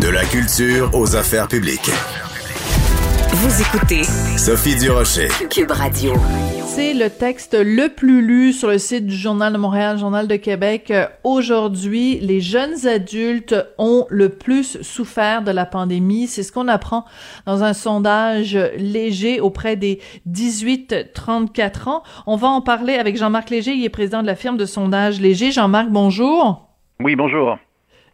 De la culture aux affaires publiques. Vous écoutez Sophie Durocher. Cube Radio. C'est le texte le plus lu sur le site du Journal de Montréal, Journal de Québec. Aujourd'hui, les jeunes adultes ont le plus souffert de la pandémie. C'est ce qu'on apprend dans un sondage léger auprès des 18-34 ans. On va en parler avec Jean-Marc Léger. Il est président de la firme de sondage Léger. Jean-Marc, bonjour. Oui, bonjour.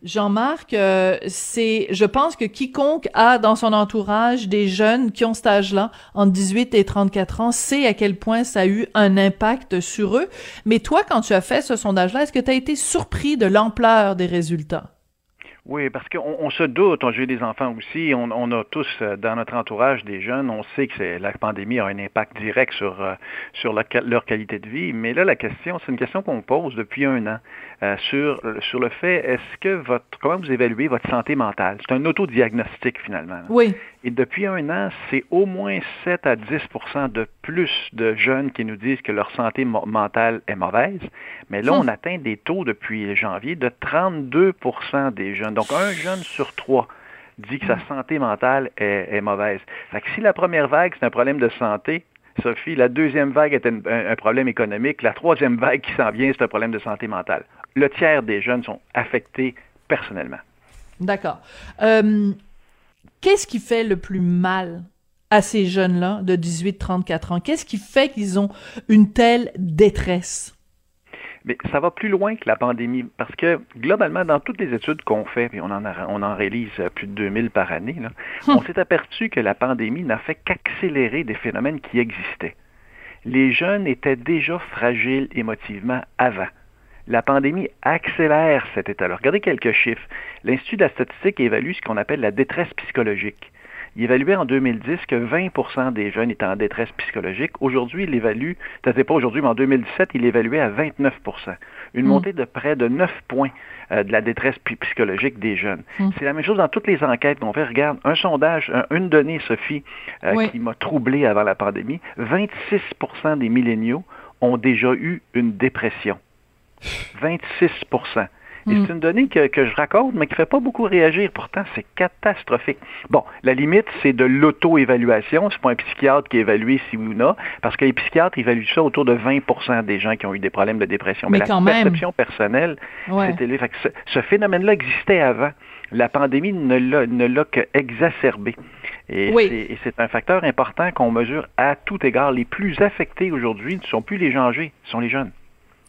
Jean-Marc, euh, c'est, je pense que quiconque a dans son entourage des jeunes qui ont cet âge-là, entre 18 et 34 ans, sait à quel point ça a eu un impact sur eux. Mais toi, quand tu as fait ce sondage-là, est-ce que tu as été surpris de l'ampleur des résultats? Oui, parce qu'on on se doute, j'ai des enfants aussi, on, on, a tous euh, dans notre entourage des jeunes, on sait que la pandémie a un impact direct sur, euh, leur qualité de vie, mais là, la question, c'est une question qu'on pose depuis un an euh, sur, sur le fait, est-ce que votre, comment vous évaluez votre santé mentale? C'est un autodiagnostic finalement. Oui. Et depuis un an, c'est au moins 7 à 10 de plus de jeunes qui nous disent que leur santé mentale est mauvaise, mais là, on atteint des taux depuis janvier de 32% des jeunes. Donc, un jeune sur trois dit que sa santé mentale est, mauvaise. Fait que si la première vague, c'est un problème de santé, Sophie, la deuxième vague est un, problème économique, la troisième vague qui s'en vient, c'est un problème de santé mentale. Le tiers des jeunes sont affectés personnellement. D'accord. Euh, qu'est-ce qui fait le plus mal à ces jeunes-là de 18-34 ans? Qu'est-ce qui fait qu'ils ont une telle détresse? Mais ça va plus loin que la pandémie, parce que globalement, dans toutes les études qu'on fait, et on en, on en réalise plus de 2000 par année, hum. on s'est aperçu que la pandémie n'a fait qu'accélérer des phénomènes qui existaient. Les jeunes étaient déjà fragiles émotivement avant. La pandémie accélère cet état-là. Regardez quelques chiffres. L'Institut de la statistique évalue ce qu'on appelle la détresse psychologique. Il évaluait en 2010 que 20% des jeunes étaient en détresse psychologique. Aujourd'hui, il évalue, peut-être pas aujourd'hui, mais en 2017, il évaluait à 29% Une mm. montée de près de 9 points euh, de la détresse psychologique des jeunes. Mm. C'est la même chose dans toutes les enquêtes qu'on fait. Regarde, un sondage, une donnée, Sophie, euh, qui m'a troublé avant la pandémie, 26% des milléniaux ont déjà eu une dépression. 26 et hmm. c'est une donnée que, je raconte, mais qui ne fait pas beaucoup réagir. Pourtant, c'est catastrophique. Bon, la limite, c'est de l'auto-évaluation. C'est pas un psychiatre qui évalue si oui ou non, parce que les psychiatres évaluent ça autour de 20% des gens qui ont eu des problèmes de dépression. Mais, la perception personnelle, c'est élevé. Ce, ce phénomène-là existait avant. La pandémie ne l'a qu'exacerbé. Et c'est un facteur important qu'on mesure à tout égard. Les plus affectés aujourd'hui ne sont plus les gens âgés, ce sont les jeunes.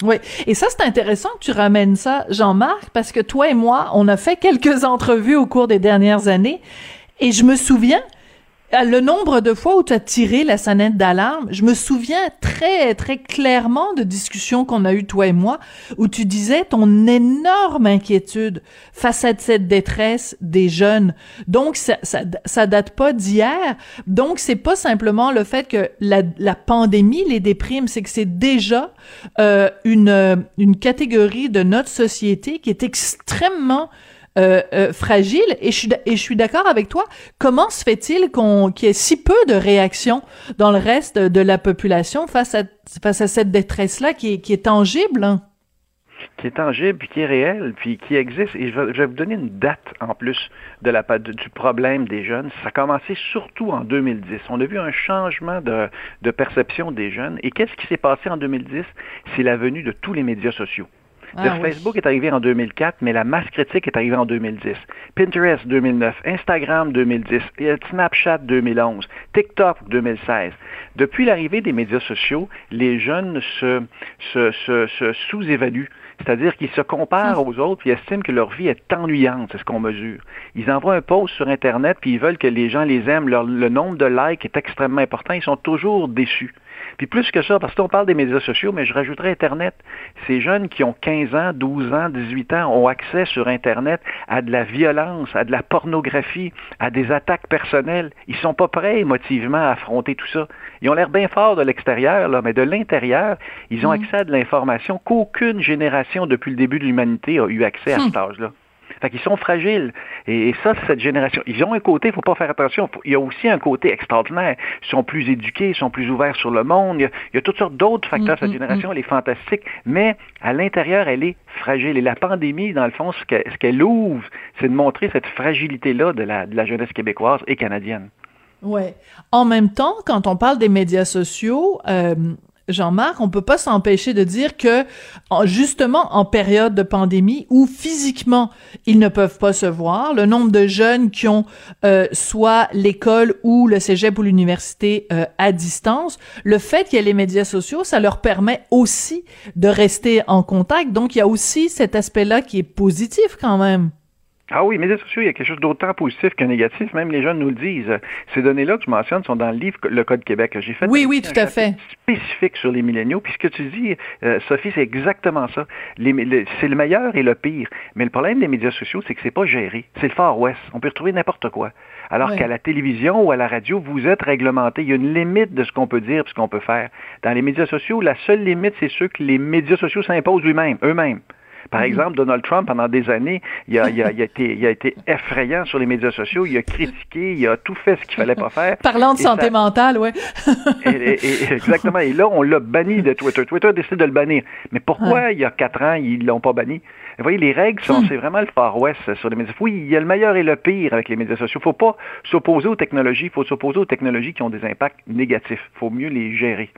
Oui, et ça c'est intéressant que tu ramènes ça, Jean-Marc, parce que toi et moi, on a fait quelques entrevues au cours des dernières années, et je me souviens le nombre de fois où tu as tiré la sonnette d'alarme, je me souviens très, très clairement de discussions qu'on a eues, toi et moi, où tu disais ton énorme inquiétude face à cette détresse des jeunes. Donc, ça, ça, ça date pas d'hier. Donc, c'est pas simplement le fait que la, la pandémie les déprime, c'est que c'est déjà euh, une, une catégorie de notre société qui est extrêmement euh, euh, fragile. Et je suis, d'accord avec toi. Comment se fait-il qu'il y ait si peu de réactions dans le reste de la population face à, cette détresse-là qui est, qui est tangible? Hein? qui est tangible, puis qui est réel, puis qui existe. Et je vais, vous donner une date en plus de la, du problème des jeunes. Ça a commencé surtout en 2010. On a vu un changement de, de perception des jeunes. Et qu'est-ce qui s'est passé en 2010? C'est la venue de tous les médias sociaux. Ah Facebook est arrivé en 2004, mais la masse critique est arrivée en 2010. Pinterest 2009, Instagram 2010, Snapchat 2011, TikTok 2016. Depuis l'arrivée des médias sociaux, les jeunes se, se, sous-évaluent. C'est-à-dire qu'ils se comparent aux autres et estiment que leur vie est ennuyante, c'est ce qu'on mesure. Ils envoient un post sur Internet puis ils veulent que les gens les aiment. le nombre de likes est extrêmement important. Ils sont toujours déçus. Puis plus que ça, parce qu'on parle des médias sociaux, mais je rajouterais Internet. Ces jeunes qui ont 15 ans, 12 ans, 18 ans ont accès sur Internet à de la violence, à de la pornographie, à des attaques personnelles. Ils sont pas prêts émotivement à affronter tout ça. Ils ont l'air bien forts de l'extérieur, là, mais de l'intérieur, ils ont mm. accès à de l'information qu'aucune génération depuis le début de l'humanité a eu accès à hmm. cet âge-là. Fait qu'ils sont fragiles. Et, ça, cette génération. Ils ont un côté, il faut pas faire attention. Il y a aussi un côté extraordinaire. Ils sont plus éduqués, ils sont plus ouverts sur le monde. Il y a, toutes sortes d'autres facteurs. Mm, cette mm, génération, mm. elle est fantastique. Mais à l'intérieur, elle est fragile. Et la pandémie, dans le fond, ce qu'elle ouvre, c'est de montrer cette fragilité-là de la, de la jeunesse québécoise et canadienne. Ouais. En même temps, quand on parle des médias sociaux, euh, Jean-Marc, on peut pas s'empêcher de dire que justement en période de pandémie où physiquement ils ne peuvent pas se voir, le nombre de jeunes qui ont euh, soit l'école ou le cégep ou l'université euh, à distance, le fait qu'il y ait les médias sociaux, ça leur permet aussi de rester en contact. Donc il y a aussi cet aspect-là qui est positif quand même. Ah oui, médias sociaux, il y a quelque chose d'autant positif que négatif. Même les jeunes nous le disent. Ces données-là que je mentionne sont dans le livre Le Code Québec. J'ai fait oui, oui, tout à fait. spécifique sur les milléniaux. Puis ce que tu dis, euh, Sophie, c'est exactement ça. c'est le meilleur et le pire. Mais le problème des médias sociaux, c'est que c'est pas géré. C'est le Far West. On peut retrouver n'importe quoi. Alors qu'à la télévision ou à la radio, vous êtes réglementé. Il y a une limite de ce qu'on peut dire et ce qu'on peut faire. Dans les médias sociaux, la seule limite, c'est ceux que les médias sociaux s'imposent eux-mêmes. Eux-mêmes. Par mhm. exemple, Donald Trump, pendant des années, il a, été, effrayant sur les médias sociaux, il a critiqué, il a tout fait ce qu'il fallait pas faire. Parlant de santé mentale, oui. exactement. Et là, on l'a banni de Twitter. Twitter a décidé de le bannir. Mais pourquoi, il y a quatre ans, ils l'ont pas banni? Vous voyez, les règles sont, hmm. c'est vraiment le Far West sur les médias. Oui, il y a le meilleur et le pire avec les médias sociaux. Il ne faut pas s'opposer aux technologies, il faut s'opposer aux technologies qui ont des impacts négatifs. Il faut mieux les gérer.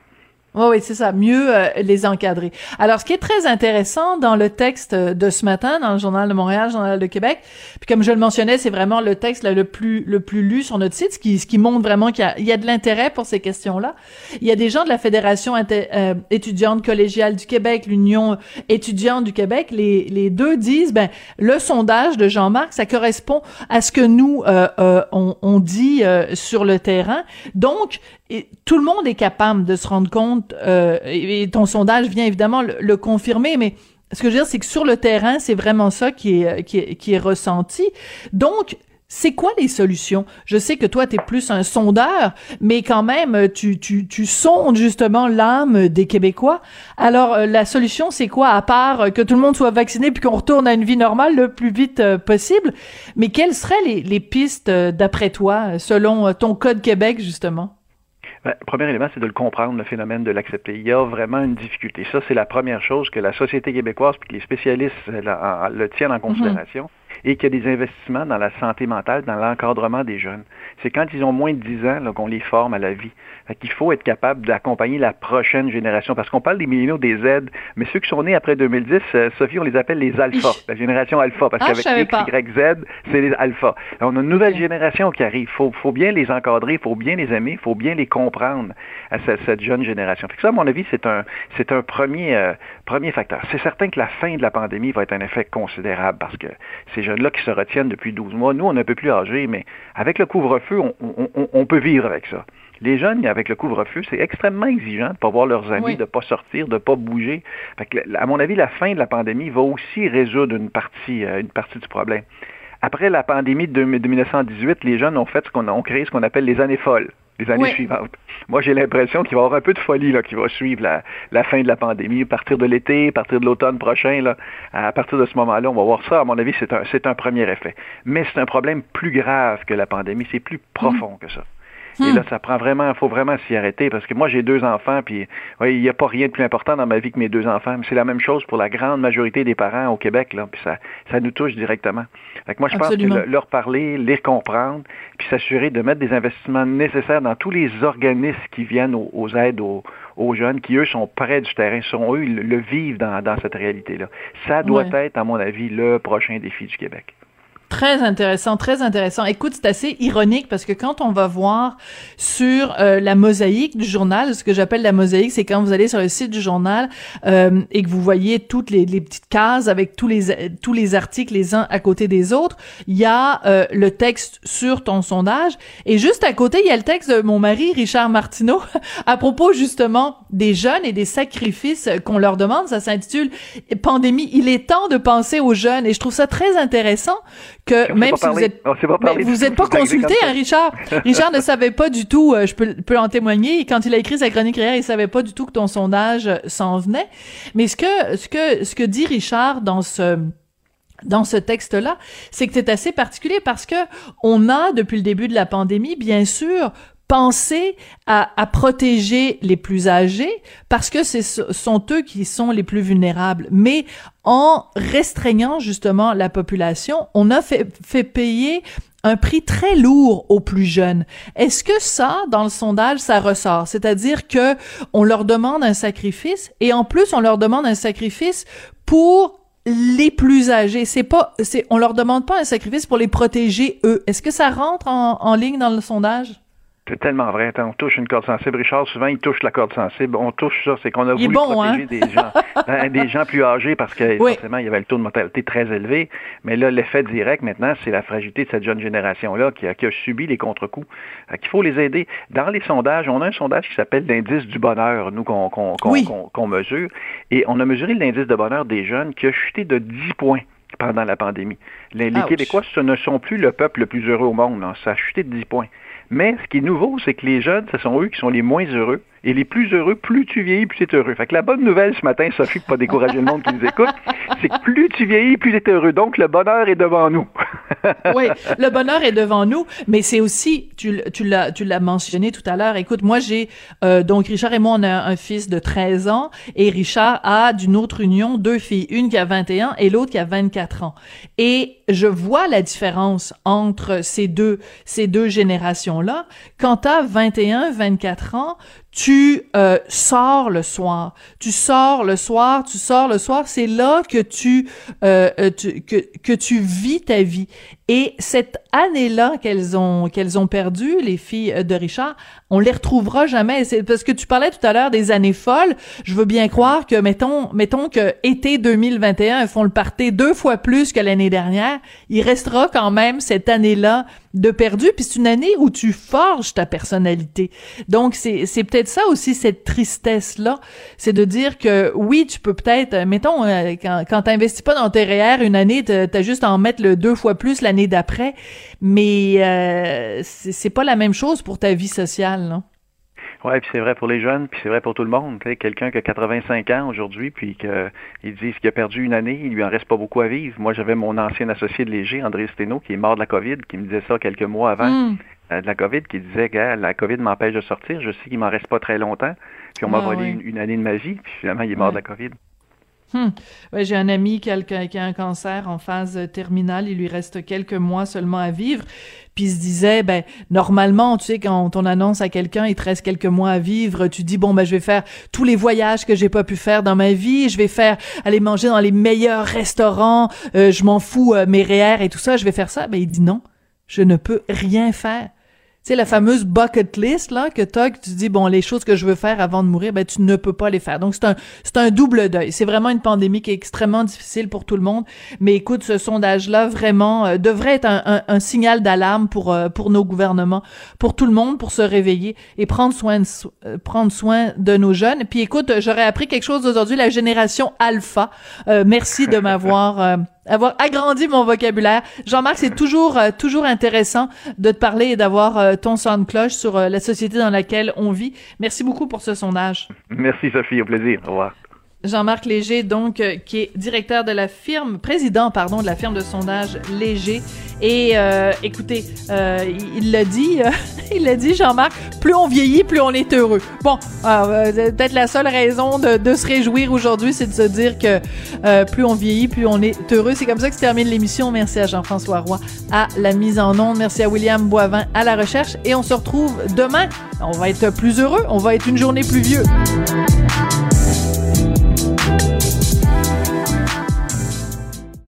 Oui, oui, c'est ça, mieux euh, les encadrer. Alors, ce qui est très intéressant dans le texte de ce matin, dans le Journal de Montréal, Journal de Québec, puis comme je le mentionnais, c'est vraiment le texte le plus le plus lu sur notre site, ce qui, ce qui montre vraiment qu'il y, y, a de l'intérêt pour ces questions-là. Il y a des gens de la Fédération euh, étudiante collégiale du Québec, l'Union étudiante du Québec, les, les deux disent, ben, le sondage de Jean-Marc, ça correspond à ce que nous, euh, euh on, on, dit sur le terrain. Donc, et tout le monde est capable de se rendre compte, euh, et, ton sondage vient évidemment le, confirmer, mais ce que je veux dire, c'est que sur le terrain, c'est vraiment ça qui est, qui est, qui est ressenti. Donc, c'est quoi les solutions? Je sais que toi, tu es plus un sondeur, mais quand même, tu, tu, tu sondes justement l'âme des Québécois. Alors, euh, la solution, c'est quoi? À part que tout le monde soit vacciné puis qu'on retourne à une vie normale le plus vite euh, possible? Mais quelles seraient les, les pistes, d'après toi, selon ton Code Québec, justement? Ben, le premier élément, c'est de le comprendre, le phénomène de l'accepter. Il y a vraiment une difficulté. Ça, c'est la première chose que la société québécoise et que les spécialistes le tiennent en mhm. considération et qu'il y a des investissements dans la santé mentale, dans l'encadrement des jeunes. C'est quand ils ont moins de 10 ans qu'on les forme à la vie. Il faut être capable d'accompagner la prochaine génération. Parce qu'on parle des milléniaux, des Z, mais ceux qui sont nés après 2010, euh, Sophie, on les appelle les alphas, la génération alpha. Parce ah, qu'avec X, Y, Z, c'est les alphas. On a une nouvelle génération qui arrive. Il faut, bien les encadrer, il faut bien les aimer, il faut bien les comprendre à cette, jeune génération. ça, à mon avis, c'est un, c'est un premier, euh, premier facteur. C'est certain que la fin de la pandémie va être un effet considérable parce que ces jeunes-là qui se retiennent depuis 12 mois, nous, on est un peu plus âgés, mais avec le couvre-feu, on, peut vivre avec ça. Les jeunes, avec le couvre-feu, c'est extrêmement exigeant de ne pas voir leurs amis, de ne pas sortir, de ne pas bouger. à mon avis, la fin de la pandémie va aussi résoudre une partie, euh, une partie du problème. Après la pandémie de 1918, les jeunes ont fait ce qu'on a, créé ce qu'on appelle les années folles les années suivantes. Moi, j'ai l'impression qu'il va y avoir un peu de folie là, qui va suivre la, fin de la pandémie, à partir de l'été, à partir de l'automne prochain. Là, à partir de ce moment-là, on va voir ça. À mon avis, c'est un, c'est un premier effet. Mais c'est un problème plus grave que la pandémie. C'est plus profond que ça. Et hmm. là, ça prend vraiment, il faut vraiment s'y arrêter parce que moi, j'ai deux enfants, puis il n'y a pas rien de plus important dans ma vie que mes deux enfants. Mais c'est la même chose pour la grande majorité des parents au Québec, là, puis ça, ça nous touche directement. Fait moi, je pense que leur parler, les comprendre, puis s'assurer de mettre des investissements nécessaires dans tous les organismes qui viennent aux, aides aux, jeunes, qui eux sont près du terrain, sont eux le, vivent dans, cette réalité-là. Ça doit être, à mon avis, le prochain défi du Québec. Très intéressant, très intéressant. Écoute, c'est assez ironique parce que quand on va voir sur euh, la mosaïque du journal, ce que j'appelle la mosaïque, c'est quand vous allez sur le site du journal euh, et que vous voyez toutes les, les, petites cases avec tous les tous les articles les uns à côté des autres, il y a euh, le texte sur ton sondage et juste à côté, il y a le texte de mon mari Richard Martineau à propos justement des jeunes et des sacrifices qu'on leur demande. Ça s'intitule Pandémie. Il est temps de penser aux jeunes et je trouve ça très intéressant que même si vous êtes, vous êtes pas consulté, hein, Richard. Richard ne savait pas du tout. Euh, je peux, peux en témoigner. Quand il a écrit sa chronique hier, il savait pas du tout que ton sondage s'en venait. Mais ce que, ce que, ce que dit Richard dans ce dans ce texte-là, c'est que c'est assez particulier parce que on a depuis le début de la pandémie, bien sûr, pensé à, à, protéger les plus âgés parce que ce sont eux qui sont les plus vulnérables. Mais en restreignant justement la population, on a fait, fait payer un prix très lourd aux plus jeunes. Est-ce que ça, dans le sondage, ça ressort? C'est-à-dire que on leur demande un sacrifice et en plus, on leur demande un sacrifice pour les plus âgés. C'est pas, c'est, on leur demande pas un sacrifice pour les protéger eux. Est-ce que ça rentre en, en ligne dans le sondage? C'est tellement vrai. on touche une corde sensible. Richard, souvent, il touche la corde sensible. On touche ça. C'est qu'on a voulu protéger hein? des gens, hein, des gens plus âgés parce que forcément, il y avait le taux de mortalité très élevé. Mais là, l'effet direct maintenant, c'est la fragilité de cette jeune génération-là qui a, qui a subi les contre-coups. Qu'il faut les aider. Dans les sondages, on a un sondage qui s'appelle l'indice du bonheur, nous, qu'on qu'on mesure. Et on a mesuré l'indice de bonheur des jeunes qui a chuté de 10 points pendant la pandémie. Les, les Québécois, ce ne sont plus le peuple le plus heureux au monde. Ça a chuté de 10 points. Mais ce qui est nouveau, c'est que les jeunes, ce sont eux qui sont les moins heureux. Et les plus heureux, plus tu vieillis, plus tu es heureux. Fait que la bonne nouvelle ce matin, Sophie, pour pas décourager le monde qui nous écoute, c'est que plus tu vieillis, plus tu es heureux. Donc, le bonheur est devant nous. oui, le bonheur est devant nous, mais c'est aussi, tu, tu l'as, tu mentionné tout à l'heure. Écoute, moi, j'ai, euh, donc, Richard et moi, on a un fils de 13 ans et Richard a d'une autre union deux filles, une qui a 21 et l'autre qui a 24 ans. Et je vois la différence entre ces deux, ces deux générations-là. Quand t'as 21, 24 ans, tu euh, sors le soir, tu sors le soir, tu sors le soir, c'est là que euh, euh que tu vis ta vie. Et cette année-là qu'elles ont qu'elles ont perdu, les filles de Richard, on les retrouvera jamais. C'est parce que tu parlais tout à l'heure des années folles. Je veux bien croire que mettons mettons que été 2021 elles font le party deux fois plus que l'année dernière. Il restera quand même cette année-là de perdu. Puis c'est une année où tu forges ta personnalité. Donc c'est c'est peut-être ça aussi cette tristesse là, c'est de dire que oui tu peux peut-être mettons euh, quand quand t'investis pas dans tes REER une année t'as juste à en mettre le deux fois plus l'année d'après, mais euh, c'est pas la même chose pour ta vie sociale, non? Oui, puis c'est vrai pour les jeunes, puis c'est vrai pour tout le monde. Quelqu'un qui a 85 ans aujourd'hui, puis qu'ils disent qu'il a perdu une année, il lui en reste pas beaucoup à vivre. Moi, j'avais mon ancien associé de Léger, André Steno, qui est mort de la COVID, qui me disait ça quelques mois avant hmm. euh, de la COVID, qui disait que la COVID m'empêche de sortir, je sais qu'il m'en reste pas très longtemps, puis on m'a ah volé une, année de ma vie, puis finalement, il est mort de la COVID. Hmm. Ouais, j'ai un ami qui a, qui a, un cancer en phase terminale. Il lui reste quelques mois seulement à vivre. Puis il se disait, ben normalement, tu sais, quand on annonce à quelqu'un, il te reste quelques mois à vivre, tu dis bon ben je vais faire tous les voyages que j'ai pas pu faire dans ma vie, je vais faire aller manger dans les meilleurs restaurants, euh, je m'en fous euh, mes REER et tout ça, je vais faire ça. Ben il dit non, je ne peux rien faire sais, la fameuse bucket list, là, que t'as, que tu dis, bon, les choses que je veux faire avant de mourir, ben, tu ne peux pas les faire. Donc, c'est un, c'est un double deuil. C'est vraiment une pandémie qui est extrêmement difficile pour tout le monde. Mais écoute, ce sondage-là, vraiment, euh, devrait être un, un, signal d'alarme pour, euh, pour nos gouvernements, pour tout le monde, pour se réveiller et prendre soin de, euh, prendre soin de nos jeunes. Puis écoute, j'aurais appris quelque chose aujourd'hui, la génération alpha. merci de m'avoir avoir agrandi mon vocabulaire. Jean-Marc, c'est toujours euh, toujours intéressant de te parler et d'avoir euh, ton son de cloche sur euh, la société dans laquelle on vit. Merci beaucoup pour ce sondage. Merci Sophie, au plaisir. Au revoir. Jean-Marc Léger, donc, euh, qui est directeur de la firme, président, pardon, de la firme de sondage Léger. Et euh, écoutez, euh, il l'a dit, il l'a dit, Jean-Marc, plus on vieillit, plus on est heureux. Bon, peut-être la seule raison de, se réjouir aujourd'hui, c'est de se dire que plus on vieillit, plus on est heureux. C'est comme ça que se termine l'émission. Merci à Jean-François Roy à la mise en onde. Merci à William Boivin à la recherche. Et on se retrouve demain. On va être plus heureux. On va être une journée plus vieux.